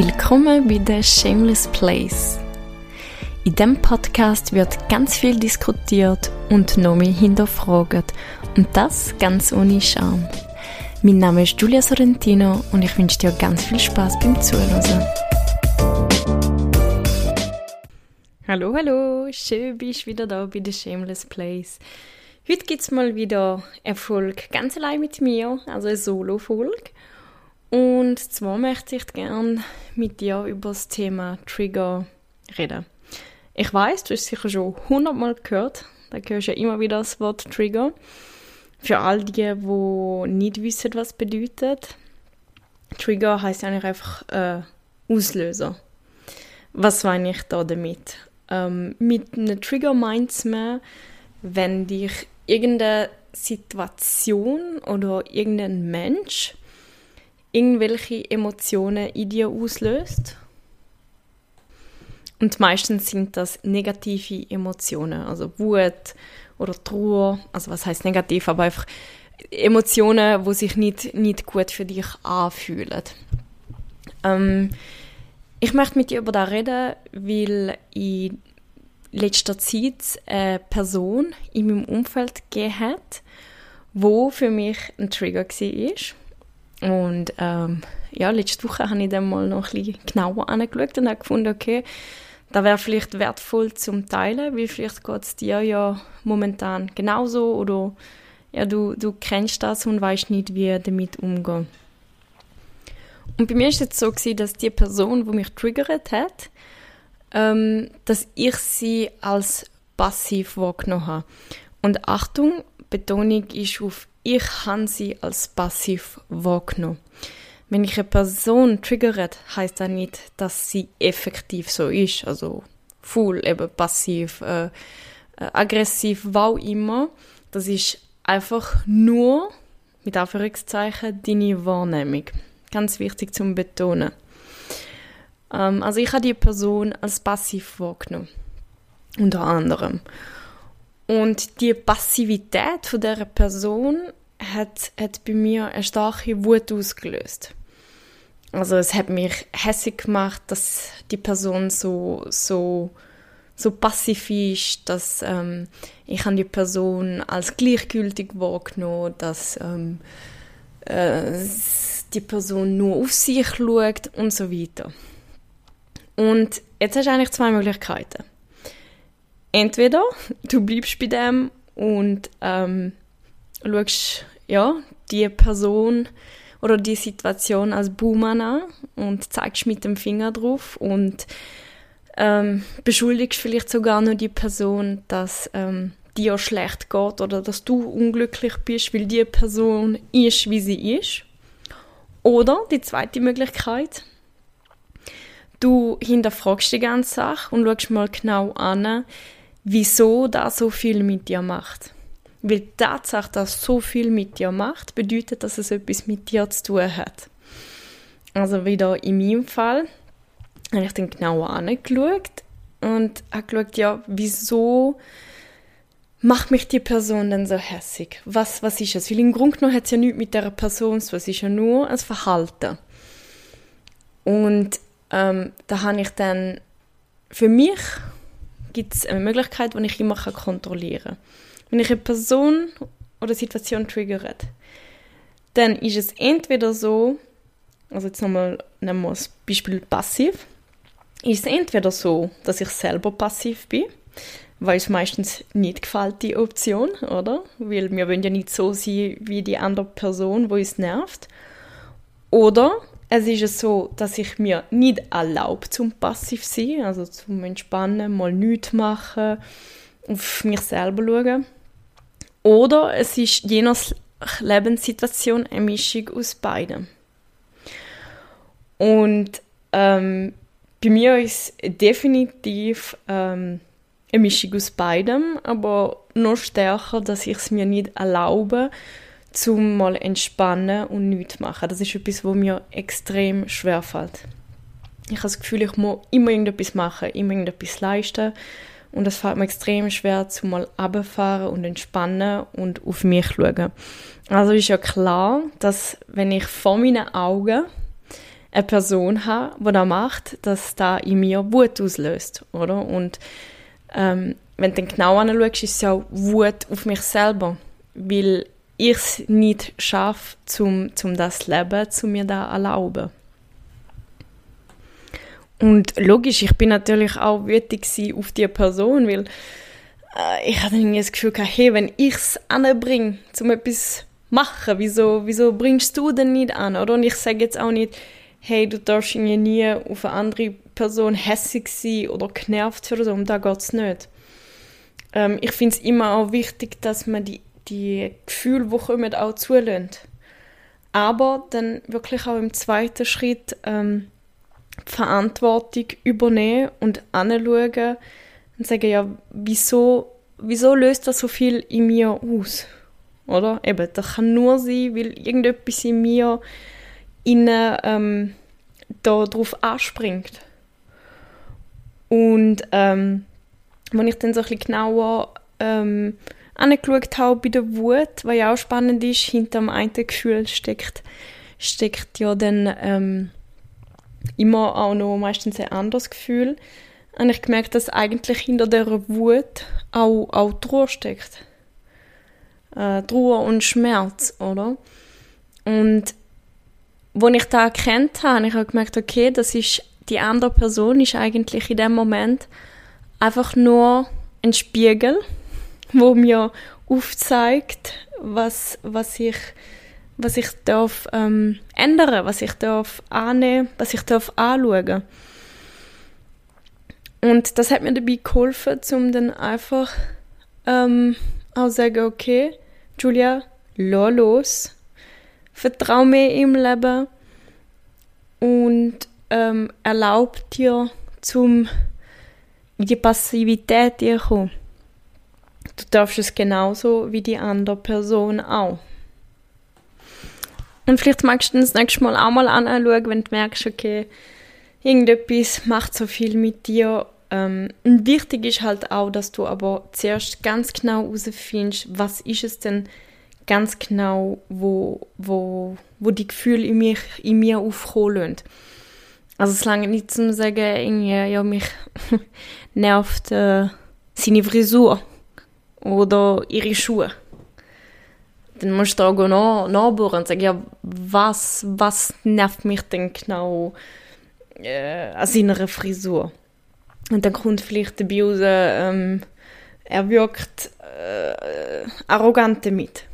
Willkommen bei The Shameless Place. In diesem Podcast wird ganz viel diskutiert und noch mehr hinterfragt. Und das ganz ohne Scham. Mein Name ist Julia Sorrentino und ich wünsche dir ganz viel Spaß beim Zuhören. Hallo, hallo, schön bist du wieder da bei The Shameless Place. Heute gibt es mal wieder Erfolg ganz allein mit mir, also eine Solo-Folge. Und zwar möchte ich gerne mit dir über das Thema Trigger reden. Ich weiß, du hast sicher schon hundertmal gehört. Da hörst du ja immer wieder das Wort Trigger. Für all die, die nicht wissen, was bedeutet. Trigger heißt eigentlich einfach äh, Auslöser. Was meine ich da damit? Ähm, mit einem Trigger meint man, wenn dich irgendeine Situation oder irgendein Mensch irgendwelche Emotionen in dir auslöst. Und meistens sind das negative Emotionen, also Wut oder Trauer, also was heißt negativ, aber einfach Emotionen, wo sich nicht, nicht gut für dich anfühlen. Ähm, ich möchte mit dir über das reden, weil in letzter Zeit eine Person in meinem Umfeld gegeben hat, wo für mich ein Trigger war. Und ähm, ja, letzte Woche habe ich dann mal noch ein bisschen genauer angeschaut und habe gefunden, okay, da wäre vielleicht wertvoll zum Teilen, weil vielleicht geht es dir ja momentan genauso oder ja, du, du kennst das und weißt nicht, wie damit umgehen. Und bei mir ist es so gewesen, dass die Person, die mich triggert hat, ähm, dass ich sie als passiv wahrgenommen habe. Und Achtung, Betonung ist auf ich habe sie als passiv wahrgenommen. Wenn ich eine Person triggert, heißt das nicht, dass sie effektiv so ist, also full, eben passiv, äh, äh, aggressiv, was immer. Das ist einfach nur, mit Anführungszeichen, deine Wahrnehmung. Ganz wichtig zum Betonen. Ähm, also ich habe die Person als passiv wahrgenommen. Unter anderem. Und die Passivität von der Person hat, hat bei mir eine starke Wut ausgelöst. Also es hat mich hässlich gemacht, dass die Person so, so, so passiv ist, dass ähm, ich die Person als gleichgültig wahrgenommen, dass ähm, äh, die Person nur auf sich schaut und so weiter. Und jetzt hast du eigentlich zwei Möglichkeiten entweder du bleibst bei dem und ähm, schaust ja, die Person oder die Situation als Buhmann an und zeigst mit dem Finger drauf und ähm, beschuldigst vielleicht sogar noch die Person, dass ähm, dir schlecht geht oder dass du unglücklich bist, weil die Person ist, wie sie ist. Oder die zweite Möglichkeit, du hinterfragst die ganze Sache und schaust mal genau an, wieso das so viel mit dir macht. Weil die Tatsache, dass so viel mit dir macht, bedeutet, dass es etwas mit dir zu tun hat. Also wieder in meinem Fall habe ich dann genauer angeschaut und habe geschaut, ja, wieso macht mich die Person denn so hässig? Was, was ist es? Weil im Grunde genommen hat es ja nichts mit der Person zu tun, es ist ja nur ein Verhalten. Und ähm, da habe ich dann für mich gibt es eine Möglichkeit, die ich immer kontrollieren kann. Wenn ich eine Person oder Situation triggert, dann ist es entweder so, also jetzt nochmal nehmen wir das Beispiel passiv, ist es entweder so, dass ich selber passiv bin, weil es meistens nicht gefällt, die Option, oder? Weil wir wollen ja nicht so sein wie die andere Person, wo es nervt. Oder es ist so, dass ich mir nicht erlaube, zum passiv zu sein, also zum Entspannen, mal nichts machen, auf mich selber schauen. Oder es ist je nach Lebenssituation eine Mischung aus beidem. Und ähm, bei mir ist definitiv ähm, eine Mischung aus beidem, aber noch stärker, dass ich es mir nicht erlaube, zum mal entspannen und nichts machen. Das ist etwas, was mir extrem schwer fällt. Ich habe das Gefühl, ich muss immer irgendetwas machen, immer irgendetwas leisten. Und das fällt mir extrem schwer, zum mal runterfahren und entspannen und auf mich schauen. Also ist ja klar, dass wenn ich vor meinen Augen eine Person habe, die das macht, dass da in mir Wut auslöst, oder? Und ähm, wenn du dann genau anschaust, ist es ja Wut auf mich selber, weil ich es nicht schaffe, um zum das Leben, zu mir da erlauben. Und logisch, ich bin natürlich auch wütig auf die Person, weil äh, ich hatte das Gefühl, hey, wenn ich es anbringe, um etwas machen, wieso, wieso bringst du denn nicht an, oder? Und ich sage jetzt auch nicht, hey, du darfst nie auf eine andere Person hässig sein oder genervt oder so, um da geht es nicht. Ähm, ich finde es immer auch wichtig, dass man die, die Gefühle, die kommen, auch zulässt. Aber dann wirklich auch im zweiten Schritt ähm, die Verantwortung übernehmen und anschauen und sagen, ja, wieso, wieso löst das so viel in mir aus? Oder? Eben, das kann nur sein, weil irgendetwas in mir innen ähm, da anspringt. Und ähm, wenn ich dann so ein bisschen genauer ähm, angeschaut habe bei der Wut, was ja auch spannend ist, hinter dem einen Gefühl steckt, steckt ja dann ähm, immer auch noch meistens ein anderes Gefühl. Und ich gemerkt, dass eigentlich hinter der Wut auch, auch Trauer steckt. Äh, Trauer und Schmerz, oder? Und als ich da erkannt habe, ich habe gemerkt, okay, das ist die andere Person ist eigentlich in dem Moment einfach nur ein Spiegel, wo mir aufzeigt, was, was ich was ich darf ähm, ändern, was ich darf annehmen, was ich darf anschauen. Und das hat mir dabei geholfen, um dann einfach ähm, auch sagen, okay, Julia, lass los, vertrau mir im Leben und ähm, erlaub dir, zum in die Passivität zu kommen. Du darfst es genauso wie die andere Person auch. Und vielleicht magst du das nächste Mal auch mal anschauen, wenn du merkst, okay, irgendetwas macht so viel mit dir. Ähm, wichtig ist halt auch, dass du aber zuerst ganz genau herausfindest, was ist es denn ganz genau, wo, wo, wo die Gefühle in mir, in mir lassen. Also es lange nicht zu sagen, ja, mich nervt äh, seine Frisur oder ihre Schuhe dann musst du auch nach, nachbohren und sagen, ja, was, was nervt mich denn genau äh, an seiner Frisur? Und dann kommt vielleicht dabei raus, ähm, er wirkt äh, arrogant damit.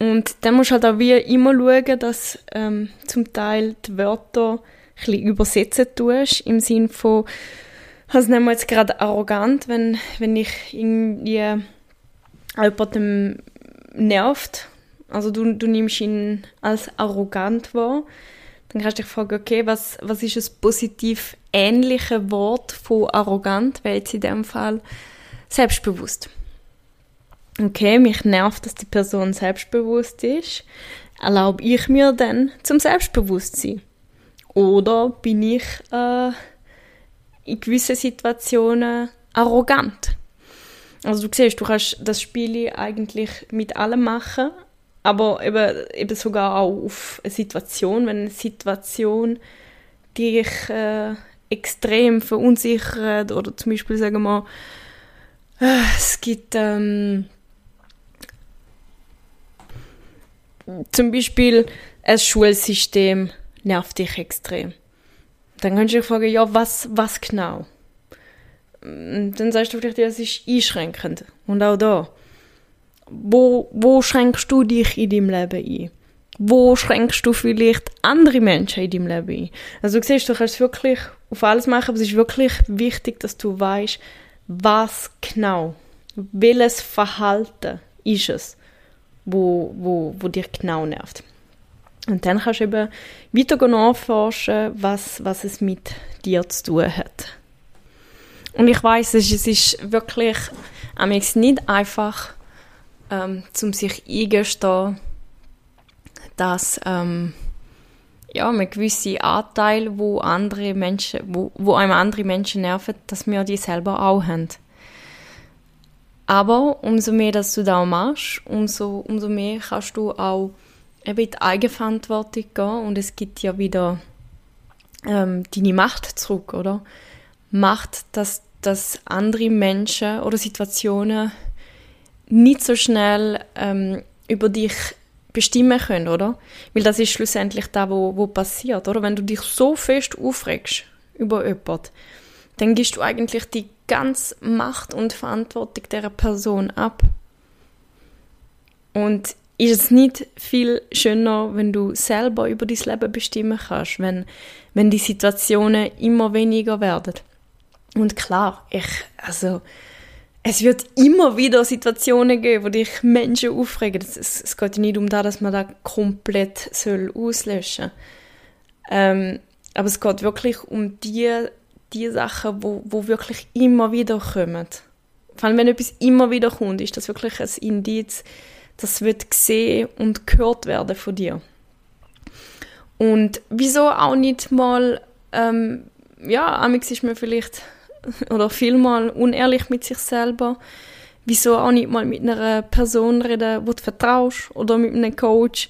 Und dann musst du halt auch wie immer schauen, dass ähm, zum Teil die Wörter ein bisschen übersetzen tust, im Sinne von, also nehmen wir jetzt gerade arrogant, wenn, wenn ich irgendwie jemandem nervt, also du, du nimmst ihn als arrogant wahr, dann kannst du dich fragen, okay, was, was ist das positiv ähnliche Wort von arrogant, weil jetzt in dem Fall selbstbewusst. Okay, mich nervt, dass die Person selbstbewusst ist. Erlaube ich mir dann zum Selbstbewusstsein? Oder bin ich äh, in gewissen Situationen arrogant? Also du siehst, du kannst das Spiel eigentlich mit allem machen, aber eben, eben sogar auch auf eine Situation, wenn eine Situation dich äh, extrem verunsichert oder zum Beispiel, sagen wir, äh, es gibt ähm, zum Beispiel ein Schulsystem nervt dich extrem. Dann kannst du dich fragen, ja, was, was genau? dann sagst du vielleicht, ja, es ist einschränkend. Und auch da. Wo, wo schränkst du dich in deinem Leben ein? Wo schränkst du vielleicht andere Menschen in deinem Leben ein? Also du siehst, du kannst wirklich auf alles machen, aber es ist wirklich wichtig, dass du weißt, was genau, welches Verhalten ist es, wo, wo, wo dich genau nervt. Und dann kannst du eben weiter nachforschen, was, was es mit dir zu tun hat. Und ich weiß, es ist wirklich nicht einfach, ähm, zum sich eingestehen, dass ähm, ja, ein gewisser Anteil, wo andere Menschen, wo, wo einem andere Menschen nerven, dass wir die selber auch haben. Aber umso mehr, dass du das machst, umso, umso mehr kannst du auch eben in die Eigenverantwortung gehen und es gibt ja wieder ähm, deine Macht zurück, oder? Macht, dass, dass andere Menschen oder Situationen nicht so schnell ähm, über dich bestimmen können, oder? Weil das ist schlussendlich da, wo, wo passiert, oder? Wenn du dich so fest aufregst über jemanden, dann gibst du eigentlich die ganze Macht und Verantwortung der Person ab. Und ist es nicht viel schöner, wenn du selber über dein Leben bestimmen kannst, wenn, wenn die Situationen immer weniger werden? Und klar, ich, also, es wird immer wieder Situationen geben, wo dich Menschen aufregen. Es, es, es geht nicht um das, dass man da komplett soll auslöschen soll. Ähm, aber es geht wirklich um die, die Sachen, wo, wo wirklich immer wieder kommen. Vor allem, wenn etwas immer wieder kommt, ist das wirklich ein Indiz, das wird gesehen und gehört werden von dir. Und wieso auch nicht mal, ähm, ja, amix ist man vielleicht oder vielmal unehrlich mit sich selber. Wieso auch nicht mal mit einer Person reden, wo du vertraust oder mit einem Coach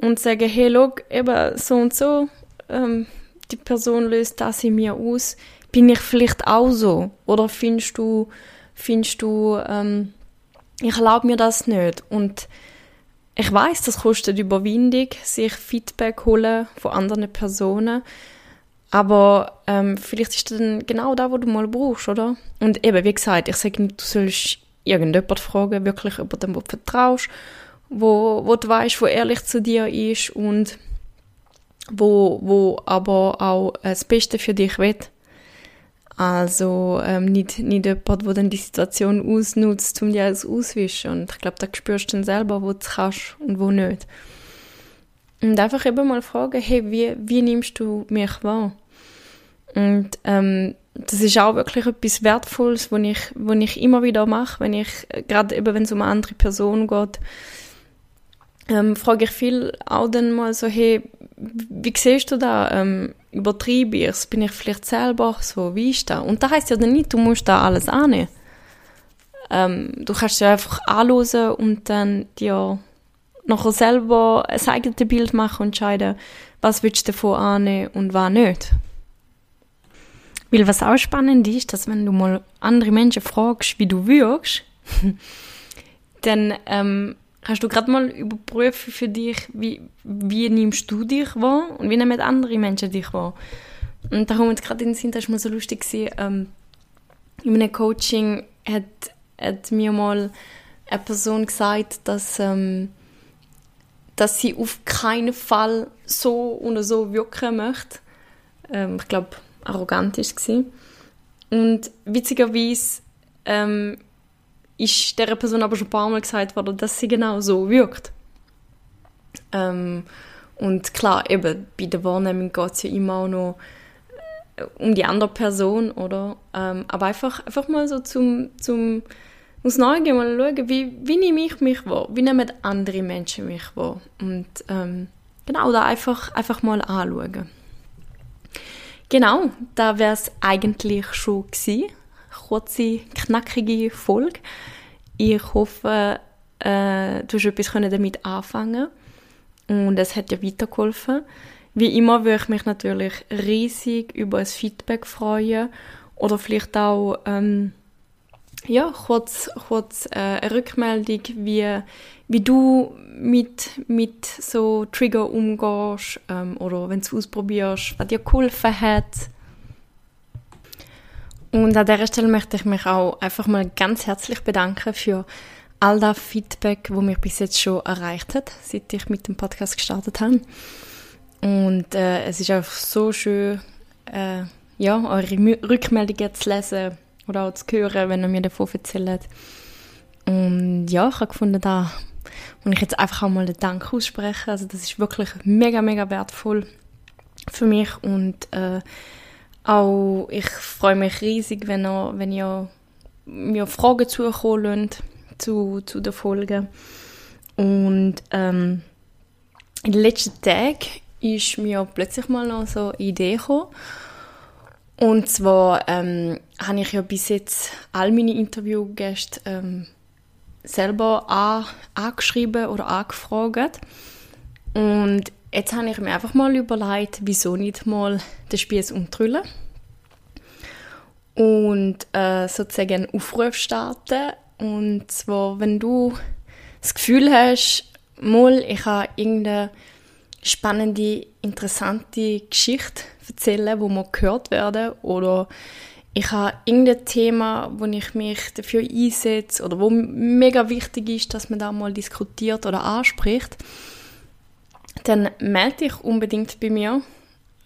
und sagen, hey, schau, eben so und so, ähm, die Person löst das in mir aus. Bin ich vielleicht auch so? Oder findest du, findest du, ähm, ich erlaube mir das nicht? Und ich weiß, das kostet Überwindung, sich Feedback holen von anderen Personen. Aber ähm, vielleicht ist das dann genau da, wo du mal brauchst, oder? Und eben, wie gesagt, ich sage nicht, du sollst irgendjemand fragen, wirklich über den, wo du vertraust, wo, wo du weißt, wo ehrlich zu dir ist und wo, wo aber auch das Beste für dich will. Also ähm, nicht, nicht jemand, der dann die Situation ausnutzt, um dir alles auswischen. Und ich glaube, da spürst du dann selber, wo du kannst und wo nicht. Und einfach eben mal fragen, hey, wie, wie nimmst du mich wahr? Und ähm, das ist auch wirklich etwas Wertvolles, was ich, was ich immer wieder mache, wenn ich, gerade eben wenn es um eine andere Person geht, ähm, frage ich viel auch dann mal so, hey, wie siehst du da? Ähm, übertreibe ich es? Bin ich vielleicht selber so? Wie ist das? Und da heißt ja dann nicht, du musst da alles annehmen. Ähm, du kannst ja einfach anhören und dann dir nachher selber ein eigenes Bild machen und entscheiden, was willst du davon annehmen und was nicht. Weil was auch spannend ist, dass wenn du mal andere Menschen fragst, wie du wirkst, dann ähm, kannst du gerade mal überprüfen für dich, wie, wie nimmst du dich wahr und wie nehmen andere Menschen dich wahr. Und da kommt gerade in den Sinn, das war mal so lustig, ähm, in einem Coaching hat, hat mir mal eine Person gesagt, dass, ähm, dass sie auf keinen Fall so oder so wirken möchte. Ähm, ich glaube, arrogant war. Und witzigerweise ähm, ist dieser Person aber schon ein paar Mal gesagt worden, dass sie genau so wirkt. Ähm, und klar, eben, bei der Wahrnehmung geht es ja immer auch noch äh, um die andere Person, oder? Ähm, aber einfach, einfach mal so zum, zum aus Neugier mal schauen, wie, wie nehme ich mich wahr? Wie nehmen andere Menschen mich wahr? Und ähm, genau, da einfach, einfach mal anschauen. Genau, da wäre es eigentlich schon gewesen. Kurze, knackige Folge. Ich hoffe, äh, du hast etwas damit anfangen und es hat ja weitergeholfen. Wie immer würde ich mich natürlich riesig über ein Feedback freuen oder vielleicht auch ähm, ja, kurz, kurz äh, eine Rückmeldung, wie, wie du mit, mit so Trigger umgehst ähm, oder wenn du es ausprobierst, was dir geholfen hat. Und an dieser Stelle möchte ich mich auch einfach mal ganz herzlich bedanken für all das Feedback, wo mich bis jetzt schon erreicht hat, seit ich mit dem Podcast gestartet habe. Und äh, es ist einfach so schön, äh, ja, eure Rückmeldungen zu lesen oder auch zu hören, wenn ihr mir davon erzählt. Und ja, ich habe gefunden, da und ich jetzt einfach auch mal den Dank aussprechen. Also das ist wirklich mega, mega wertvoll für mich und äh, auch ich freue mich riesig, wenn ihr, wenn ihr mir Fragen zukommen zu, zu der Folge. Und ähm, in den letzten Tagen ist mir plötzlich mal noch so eine Idee gekommen. Und zwar ähm, habe ich ja bis jetzt all meine Interviewgäste ähm, selber an, angeschrieben oder angefragt. Und jetzt habe ich mir einfach mal überlegt, wieso nicht mal den Spieß umdrüllen und äh, sozusagen einen Aufruf starten. Und zwar, wenn du das Gefühl hast, mal, ich habe irgendeine spannende, interessante Geschichte erzählen, wo man gehört werden oder ich habe irgendein Thema, wo ich mich dafür einsetze oder wo mega wichtig ist, dass man da mal diskutiert oder anspricht, dann melde dich unbedingt bei mir.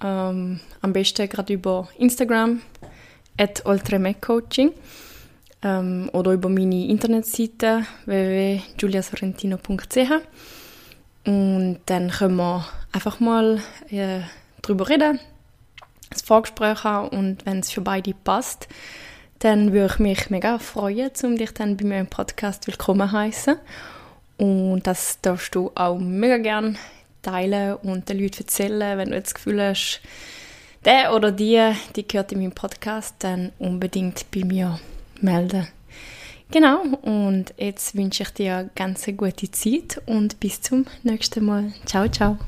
Ähm, am besten gerade über Instagram, at Coaching ähm, oder über meine Internetseite www.juliasorrentino.ch und dann können wir einfach mal äh, drüber reden, das Vorgespräch haben und wenn es für beide passt, dann würde ich mich mega freuen, um dich dann bei mir im Podcast willkommen heißen. Und das darfst du auch mega gerne teilen und den Leuten erzählen, wenn du jetzt das Gefühl hast, der oder die, die gehört in meinem Podcast, dann unbedingt bei mir melden. Genau, und jetzt wünsche ich dir eine ganz gute Zeit und bis zum nächsten Mal. Ciao, ciao.